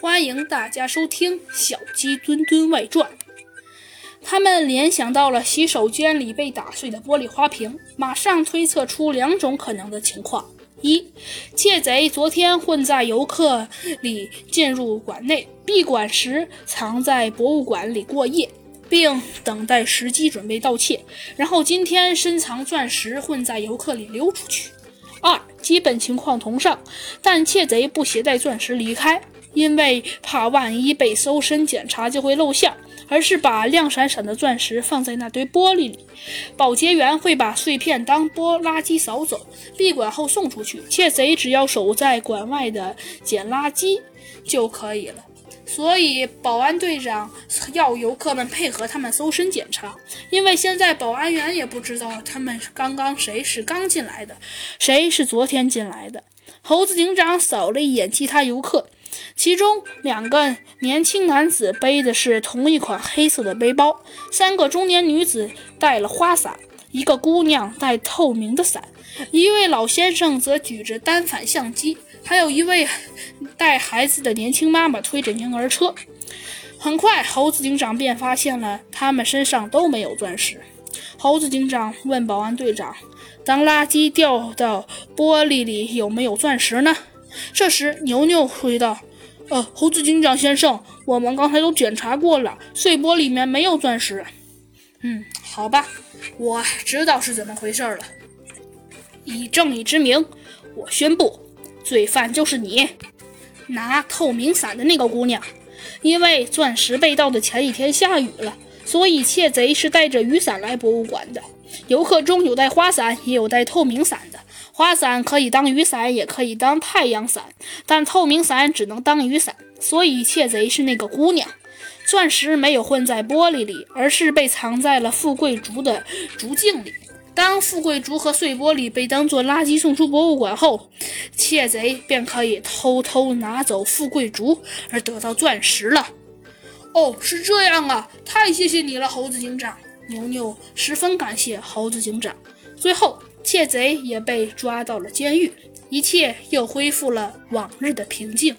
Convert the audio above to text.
欢迎大家收听《小鸡墩墩外传》。他们联想到了洗手间里被打碎的玻璃花瓶，马上推测出两种可能的情况：一，窃贼昨天混在游客里进入馆内，闭馆时藏在博物馆里过夜，并等待时机准备盗窃，然后今天深藏钻石混在游客里溜出去。二，基本情况同上，但窃贼不携带钻石离开，因为怕万一被搜身检查就会露馅，而是把亮闪闪的钻石放在那堆玻璃里。保洁员会把碎片当玻垃圾扫走，闭馆后送出去。窃贼只要守在馆外的捡垃圾就可以了。所以，保安队长要游客们配合他们搜身检查，因为现在保安员也不知道他们刚刚谁是刚进来的，谁是昨天进来的。猴子警长扫了一眼其他游客，其中两个年轻男子背的是同一款黑色的背包，三个中年女子带了花伞，一个姑娘带透明的伞，一位老先生则举着单反相机。还有一位带孩子的年轻妈妈推着婴儿车。很快，猴子警长便发现了他们身上都没有钻石。猴子警长问保安队长：“当垃圾掉到玻璃里，有没有钻石呢？”这时，牛牛回道：“呃，猴子警长先生，我们刚才都检查过了，碎玻璃里面没有钻石。”嗯，好吧，我知道是怎么回事了。以正义之名，我宣布。罪犯就是你，拿透明伞的那个姑娘。因为钻石被盗的前一天下雨了，所以窃贼是带着雨伞来博物馆的。游客中有带花伞，也有带透明伞的。花伞可以当雨伞，也可以当太阳伞，但透明伞只能当雨伞。所以窃贼是那个姑娘。钻石没有混在玻璃里，而是被藏在了富贵竹的竹茎里。当富贵竹和碎玻璃被当作垃圾送出博物馆后，窃贼便可以偷偷拿走富贵竹而得到钻石了。哦，是这样啊！太谢谢你了，猴子警长。牛牛十分感谢猴子警长。最后，窃贼也被抓到了监狱，一切又恢复了往日的平静。